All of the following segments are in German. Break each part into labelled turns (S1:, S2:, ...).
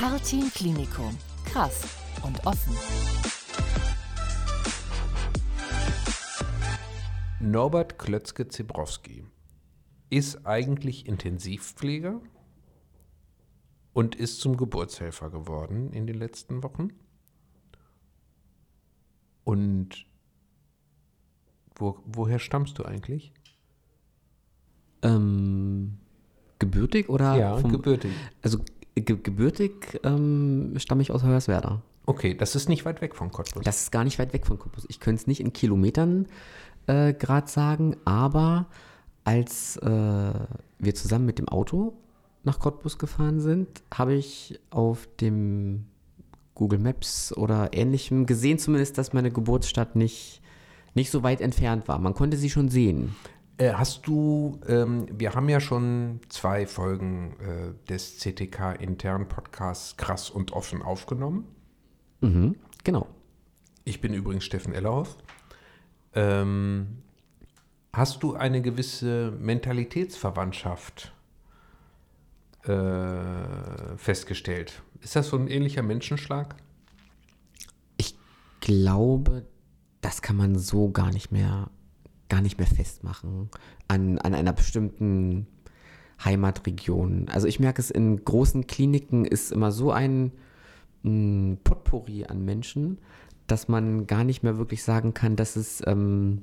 S1: Cartin Klinikum. Krass und offen.
S2: Norbert Klötzke-Zebrowski ist eigentlich Intensivpfleger und ist zum Geburtshelfer geworden in den letzten Wochen. Und wo, woher stammst du eigentlich?
S3: Ähm, gebürtig oder?
S2: ja,
S3: vom-
S2: gebürtig.
S3: Also ge gebürtig ähm, stamme ich aus Hoyerswerda.
S2: Okay, das ist nicht weit weg von Cottbus.
S3: Das ist gar nicht weit weg von Cottbus. Ich könnte es nicht in Kilometern äh, gerade sagen, aber als äh, wir zusammen mit dem Auto nach Cottbus gefahren sind, habe ich auf dem Google Maps oder ähnlichem gesehen zumindest, dass meine Geburtsstadt nicht, nicht so weit entfernt war. Man konnte sie schon sehen.
S2: Äh, hast du, ähm, wir haben ja schon zwei Folgen äh, des CTK internen Podcasts Krass und Offen aufgenommen.
S3: Mhm, genau.
S2: Ich bin übrigens Steffen Ellerhoff. Ähm, hast du eine gewisse Mentalitätsverwandtschaft äh, festgestellt? Ist das so ein ähnlicher Menschenschlag?
S3: Ich glaube, das kann man so gar nicht mehr, gar nicht mehr festmachen an, an einer bestimmten Heimatregion. Also ich merke es in großen Kliniken ist immer so ein mh, Potpourri an Menschen, dass man gar nicht mehr wirklich sagen kann, dass es ähm,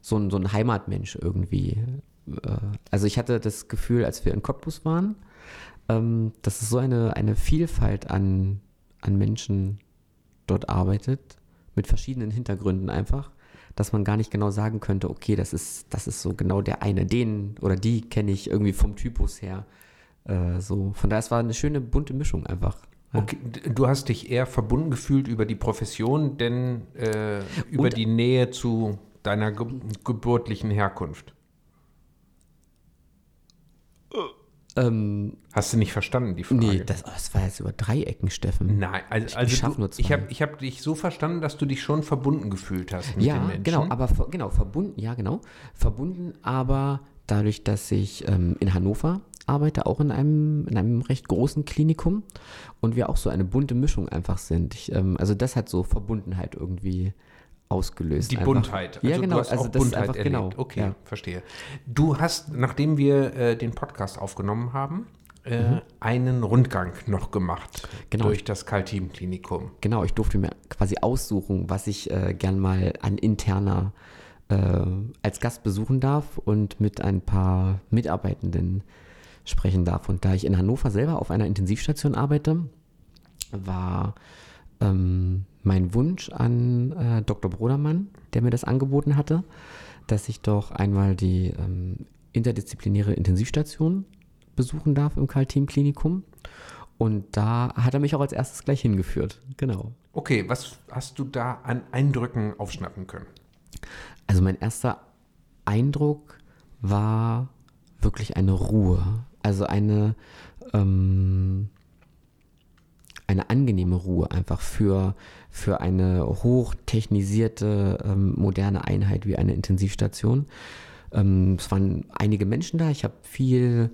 S3: so, ein, so ein Heimatmensch irgendwie. Äh, also ich hatte das Gefühl, als wir in Cottbus waren, ähm, dass es so eine, eine Vielfalt an, an Menschen dort arbeitet, mit verschiedenen Hintergründen einfach, dass man gar nicht genau sagen könnte, okay, das ist, das ist so genau der eine. Den oder die kenne ich irgendwie vom Typus her. Äh, so. Von daher, es war eine schöne bunte Mischung einfach. Ja.
S2: Okay, du hast dich eher verbunden gefühlt über die Profession, denn äh, über
S3: Und-
S2: die Nähe zu deiner ge geburtlichen Herkunft.
S3: Ähm,
S2: Hast du nicht verstanden, die Frage?
S3: nee, das, oh, das war jetzt über drei Ecken, Steffen.
S2: Nein, also,
S3: Ich- ich
S2: also du,
S3: nur
S2: ich
S3: zwei.
S2: habe ich hab dich so verstanden, dass du dich schon verbunden gefühlt hast mit den
S3: Ja,
S2: Menschen.
S3: genau, aber genau, verbunden, ja, genau. Verbunden, aber dadurch, dass ich ähm, in Hannover arbeite, auch in einem, in einem recht großen Klinikum und wir auch so eine bunte Mischung einfach sind. Ich, ähm, also das hat so Verbundenheit irgendwie ausgelöst.
S2: Die
S3: einfach.
S2: Buntheit. Also
S3: ja, genau.
S2: du hast
S3: also
S2: auch
S3: das ist
S2: Buntheit
S3: einfach,
S2: erlebt.
S3: genau.
S2: Okay,
S3: Ja.
S2: verstehe. Du hast, nachdem wir äh, den Podcast aufgenommen haben, äh, einen Rundgang noch gemacht
S3: Mhm. Genau.
S2: durch das Kaltim-Klinikum.
S3: Genau, ich durfte mir quasi aussuchen, was ich äh, gern mal an interner äh, als Gast besuchen darf und mit ein paar Mitarbeitenden sprechen darf. Und da ich in Hannover selber auf einer Intensivstation arbeite, war ähm, mein Wunsch an äh, Dr. Brodermann, der mir das angeboten hatte, dass ich doch einmal die ähm, interdisziplinäre Intensivstation besuchen darf im Karl-Team-Klinikum. Und da hat er mich auch als erstes gleich hingeführt. Genau.
S2: Okay, was hast du da an Eindrücken aufschnappen können?
S3: Also mein erster Eindruck war wirklich eine Ruhe. Also eine, ähm, angenehme Ruhe einfach für, für eine hochtechnisierte, ähm, moderne Einheit wie eine Intensivstation. Ähm, es waren einige Menschen da. Ich habe viel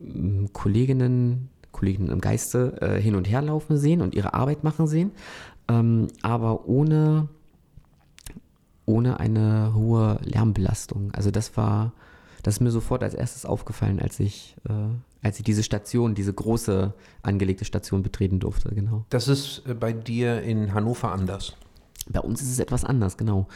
S3: ähm, Kolleginnen, Kolleginnen im Geiste äh, hin und her laufen sehen und ihre Arbeit machen sehen. Ähm, aber ohne ohne eine hohe Lärmbelastung. Also das war, das ist mir sofort als erstes aufgefallen, als ich, äh, als ich diese Station, diese große angelegte Station betreten durfte, genau.
S2: Das ist äh, bei dir in Hannover anders.
S3: Bei uns ist es etwas anders, genau.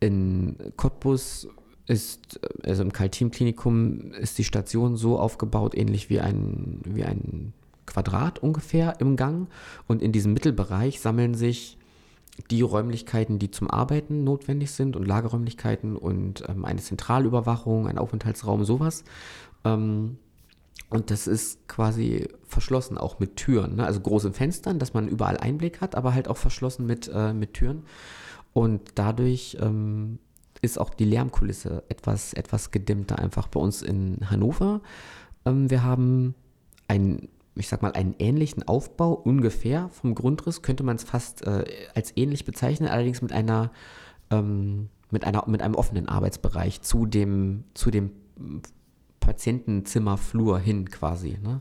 S3: In Cottbus ist, also im Kaltim-Klinikum ist die Station so aufgebaut, ähnlich wie ein, wie ein Quadrat ungefähr im Gang. Und in diesem Mittelbereich sammeln sich die Räumlichkeiten, die zum Arbeiten notwendig sind und Lagerräumlichkeiten und ähm, eine Zentralüberwachung, ein Aufenthaltsraum, sowas. Ähm, und das ist quasi verschlossen, auch mit Türen, ne? also großen Fenstern, dass man überall Einblick hat, aber halt auch verschlossen mit, äh, mit Türen. Und dadurch ähm, ist auch die Lärmkulisse etwas, etwas gedimmter einfach bei uns in Hannover. Ähm, wir haben ein, ich sag mal, einen ähnlichen Aufbau ungefähr vom Grundriss, könnte man es fast äh, als ähnlich bezeichnen, allerdings mit einer, ähm, mit einer, mit einem offenen Arbeitsbereich zu dem, zu dem Patientenzimmerflur hin quasi. Ne?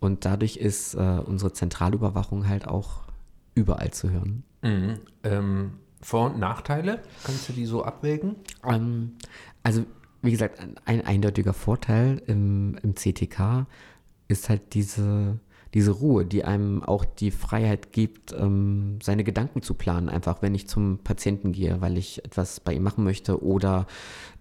S3: Und dadurch ist äh, unsere Zentralüberwachung halt auch überall zu hören.
S2: Mhm. Ähm, Vor- und Nachteile, kannst du die so abwägen?
S3: Ähm, also, wie gesagt, ein, ein eindeutiger Vorteil im, im CTK ist halt diese, diese Ruhe, die einem auch die Freiheit gibt, ähm, seine Gedanken zu planen, einfach wenn ich zum Patienten gehe, weil ich etwas bei ihm machen möchte oder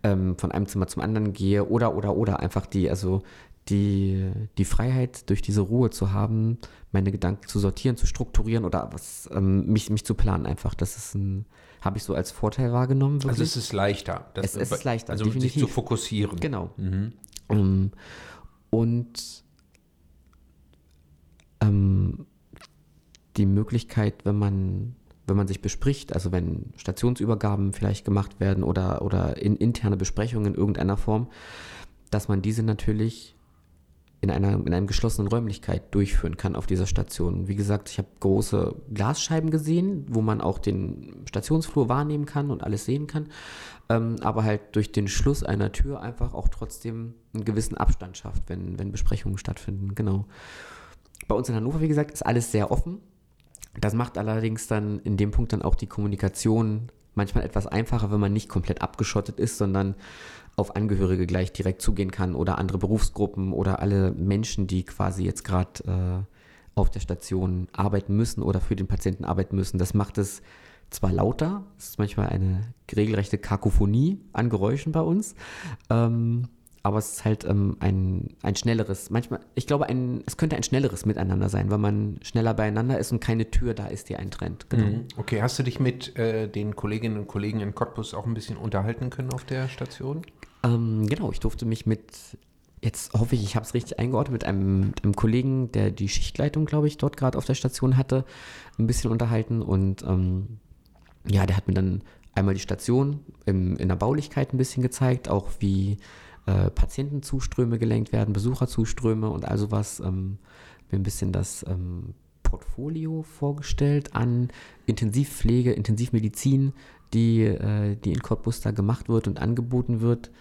S3: ähm, von einem Zimmer zum anderen gehe oder oder oder einfach die, also die, die Freiheit, durch diese Ruhe zu haben, meine Gedanken zu sortieren, zu strukturieren oder was, ähm, mich, mich zu planen einfach. Das ist ein, habe ich so als Vorteil wahrgenommen.
S2: Also
S3: wirklich.
S2: es ist leichter.
S3: Es- es ist leichter,
S2: Also sich
S3: definitiv.
S2: zu fokussieren.
S3: Genau.
S2: Mhm.
S3: Ähm, und ähm, die Möglichkeit, wenn man, wenn man sich bespricht, also wenn Stationsübergaben vielleicht gemacht werden oder, oder in interne Besprechungen in irgendeiner Form, dass man diese natürlich in einer, in einem geschlossenen Räumlichkeit durchführen kann auf dieser Station. Wie gesagt, ich habe große Glasscheiben gesehen, wo man auch den Stationsflur wahrnehmen kann und alles sehen kann, ähm, aber halt durch den Schluss einer Tür einfach auch trotzdem einen gewissen Abstand schafft, wenn, wenn Besprechungen stattfinden. Genau. Bei uns in Hannover, wie gesagt, ist alles sehr offen. Das macht allerdings dann in dem Punkt dann auch die Kommunikation manchmal etwas einfacher, wenn man nicht komplett abgeschottet ist, sondern auf Angehörige gleich direkt zugehen kann oder andere Berufsgruppen oder alle Menschen, die quasi jetzt gerade äh, auf der Station arbeiten müssen oder für den Patienten arbeiten müssen. Das macht es zwar lauter, es ist manchmal eine regelrechte Kakophonie an Geräuschen bei uns, ähm, aber es ist halt ähm, ein, ein schnelleres, manchmal, ich glaube, ein, es könnte ein schnelleres Miteinander sein, weil man schneller beieinander ist und keine Tür da ist, die einen trennt. Genau.
S2: Mhm. Okay, hast du dich mit äh, den Kolleginnen und Kollegen in Cottbus auch ein bisschen unterhalten können auf der Station?
S3: Ähm, genau, ich durfte mich mit, jetzt hoffe ich, ich habe es richtig eingeordnet, mit einem, mit einem Kollegen, der die Schichtleitung, glaube ich, dort gerade auf der Station hatte, ein bisschen unterhalten und ähm, ja, der hat mir dann einmal die Station im, in der Baulichkeit ein bisschen gezeigt, auch wie äh, Patientenzuströme gelenkt werden, Besucherzuströme und all sowas. Ähm, mir ein bisschen das ähm, Portfolio vorgestellt an Intensivpflege, Intensivmedizin, die, äh, die in Cottbus da gemacht wird und angeboten wird.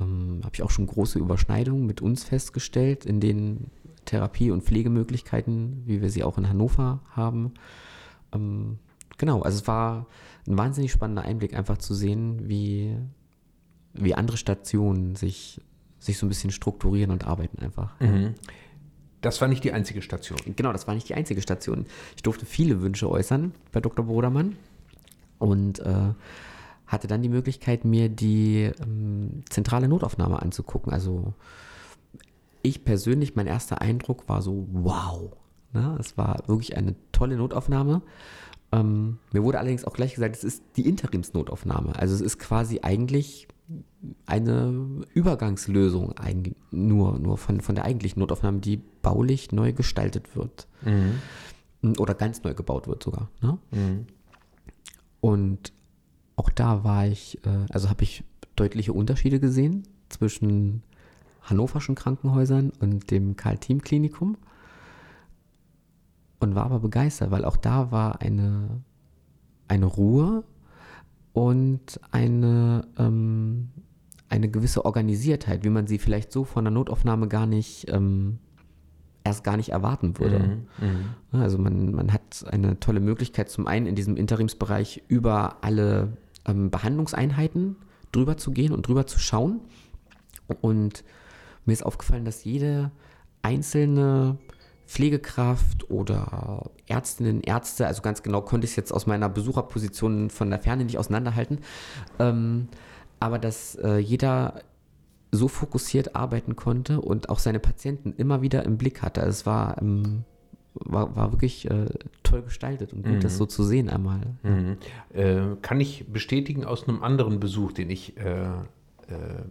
S3: Ähm, Habe ich auch schon große Überschneidungen mit uns festgestellt in den Therapie- und Pflegemöglichkeiten, wie wir sie auch in Hannover haben. Ähm, genau, also es war ein wahnsinnig spannender Einblick, einfach zu sehen, wie, wie andere Stationen sich, sich so ein bisschen strukturieren und arbeiten einfach.
S2: Das war nicht die einzige Station.
S3: Genau, das war nicht die einzige Station. Ich durfte viele Wünsche äußern bei Dr. Brodermann und äh, hatte dann die Möglichkeit, mir die ähm, zentrale Notaufnahme anzugucken. Also ich persönlich, mein erster Eindruck war so, wow. Ne? Es war wirklich eine tolle Notaufnahme. Ähm, mir wurde allerdings auch gleich gesagt, es ist die Interimsnotaufnahme. Also es ist quasi eigentlich eine Übergangslösung eigentlich nur, nur von, von der eigentlichen Notaufnahme, die baulich neu gestaltet wird. Oder ganz neu gebaut wird sogar. Ne? Und auch da war ich, äh, also habe ich deutliche Unterschiede gesehen zwischen hannoverschen Krankenhäusern und dem Karl-Team-Klinikum und war aber begeistert, weil auch da war eine, eine Ruhe und eine, ähm, eine gewisse Organisiertheit, wie man sie vielleicht so von der Notaufnahme gar nicht ähm, erst gar nicht erwarten würde. Ja, Also man, man hat eine tolle Möglichkeit, zum einen in diesem Interimsbereich über alle ähm, Behandlungseinheiten drüber zu gehen und drüber zu schauen. Und mir ist aufgefallen, dass jede einzelne Pflegekraft oder Ärztinnen, Ärzte, also ganz genau konnte ich es jetzt aus meiner Besucherposition von der Ferne nicht auseinanderhalten, ähm, aber dass äh, jeder so fokussiert arbeiten konnte und auch seine Patienten immer wieder im Blick hatte. Also es war, ähm, war, war wirklich äh, toll gestaltet und gut, das so zu sehen einmal.
S2: Mhm. Äh, kann ich bestätigen aus einem anderen Besuch, den ich, äh,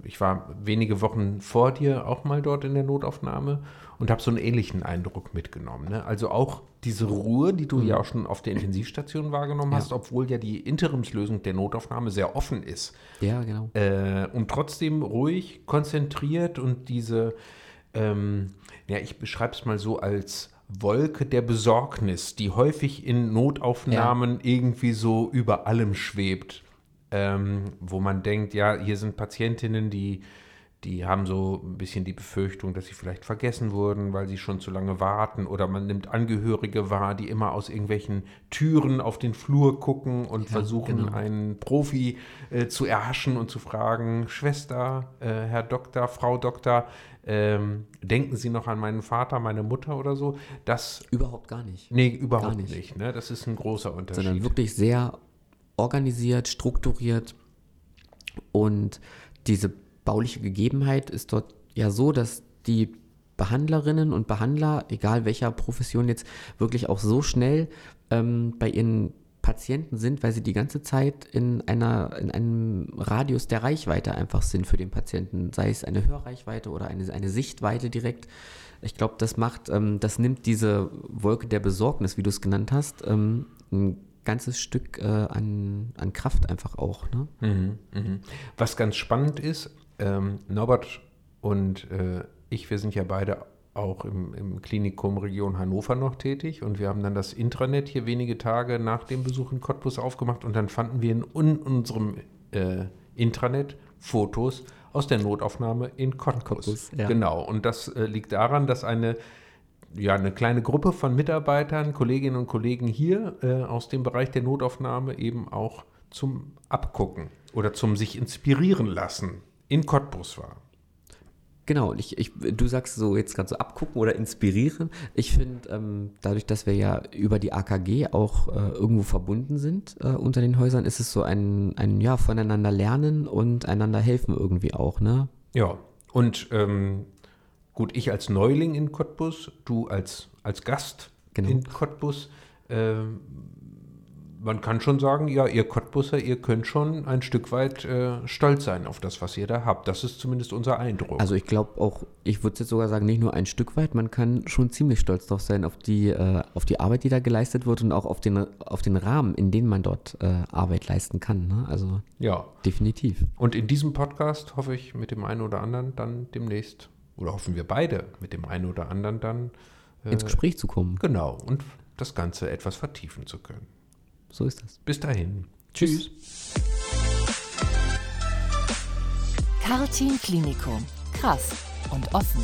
S2: ich war wenige Wochen vor dir auch mal dort in der Notaufnahme und habe so einen ähnlichen Eindruck mitgenommen. Ne? Also auch diese Ruhe, die du ja auch schon auf der Intensivstation wahrgenommen hast, obwohl ja die Interimslösung der Notaufnahme sehr offen ist.
S3: Ja, genau.
S2: Äh, und trotzdem ruhig, konzentriert und diese, ähm, ja, ich beschreibe es mal so als Wolke der Besorgnis, die häufig in Notaufnahmen irgendwie so über allem schwebt, ähm, wo man denkt, ja, hier sind Patientinnen, die die haben so ein bisschen die Befürchtung, dass sie vielleicht vergessen wurden, weil sie schon zu lange warten. Oder man nimmt Angehörige wahr, die immer aus irgendwelchen Türen auf den Flur gucken und ja, versuchen, genau. einen Profi äh, zu erhaschen und zu fragen, Schwester, äh, Herr Doktor, Frau Doktor, ähm, denken Sie noch an meinen Vater, meine Mutter oder so? Das
S3: überhaupt gar nicht.
S2: Nee, überhaupt gar nicht. nicht ne? Das ist ein großer Unterschied.
S3: Sondern wirklich sehr organisiert, strukturiert und diese bauliche Gegebenheit ist dort ja so, dass die Behandlerinnen und Behandler, egal welcher Profession jetzt, wirklich auch so schnell ähm, bei ihren Patienten sind, weil sie die ganze Zeit in einer, in einem Radius der Reichweite einfach sind für den Patienten, sei es eine Hörreichweite oder eine, eine Sichtweite direkt. Ich glaube, das macht, ähm, das nimmt diese Wolke der Besorgnis, wie du es genannt hast, ähm, ein ganzes Stück äh, an, an Kraft einfach auch. Ne?
S2: Mhm, mh. Was ganz spannend ist, ähm, Norbert und äh, ich, wir sind ja beide auch im, im, Klinikum Region Hannover noch tätig und wir haben dann das Intranet hier wenige Tage nach dem Besuch in Cottbus aufgemacht und dann fanden wir in, in unserem äh, Intranet Fotos aus der Notaufnahme in Cottbus. Cottbus ja. Genau, und das äh, liegt daran, dass eine, ja, eine kleine Gruppe von Mitarbeitern, Kolleginnen und Kollegen hier äh, aus dem Bereich der Notaufnahme eben auch zum Abgucken oder zum sich inspirieren lassen in Cottbus war.
S3: Genau, ich, ich, du sagst so jetzt gerade so abgucken oder inspirieren. Ich finde, ähm, dadurch, dass wir ja über die AKG auch äh, irgendwo verbunden sind äh, unter den Häusern, ist es so ein, ein ja, voneinander lernen und einander helfen irgendwie auch, ne?
S2: Ja, und ähm, gut, ich als Neuling in Cottbus, du als, als Gast genau. in Cottbus, ähm, man kann schon sagen, ja, ihr Cottbusser, ihr könnt schon ein Stück weit äh, stolz sein auf das, was ihr da habt. Das ist zumindest unser Eindruck.
S3: Also ich glaube auch, ich würde jetzt sogar sagen, nicht nur ein Stück weit, man kann schon ziemlich stolz drauf sein auf die, äh, auf die Arbeit, die da geleistet wird und auch auf den, auf den Rahmen, in dem man dort äh, Arbeit leisten kann. Ne? Also
S2: ja,
S3: definitiv.
S2: Und in diesem Podcast hoffe ich mit dem einen oder anderen dann demnächst, oder hoffen wir beide mit dem einen oder anderen dann
S3: äh, ins Gespräch zu kommen.
S2: Genau, und das Ganze etwas vertiefen zu können.
S3: So ist das.
S2: Bis dahin. Tschüss.
S1: Cartin Klinikum. Krass und offen.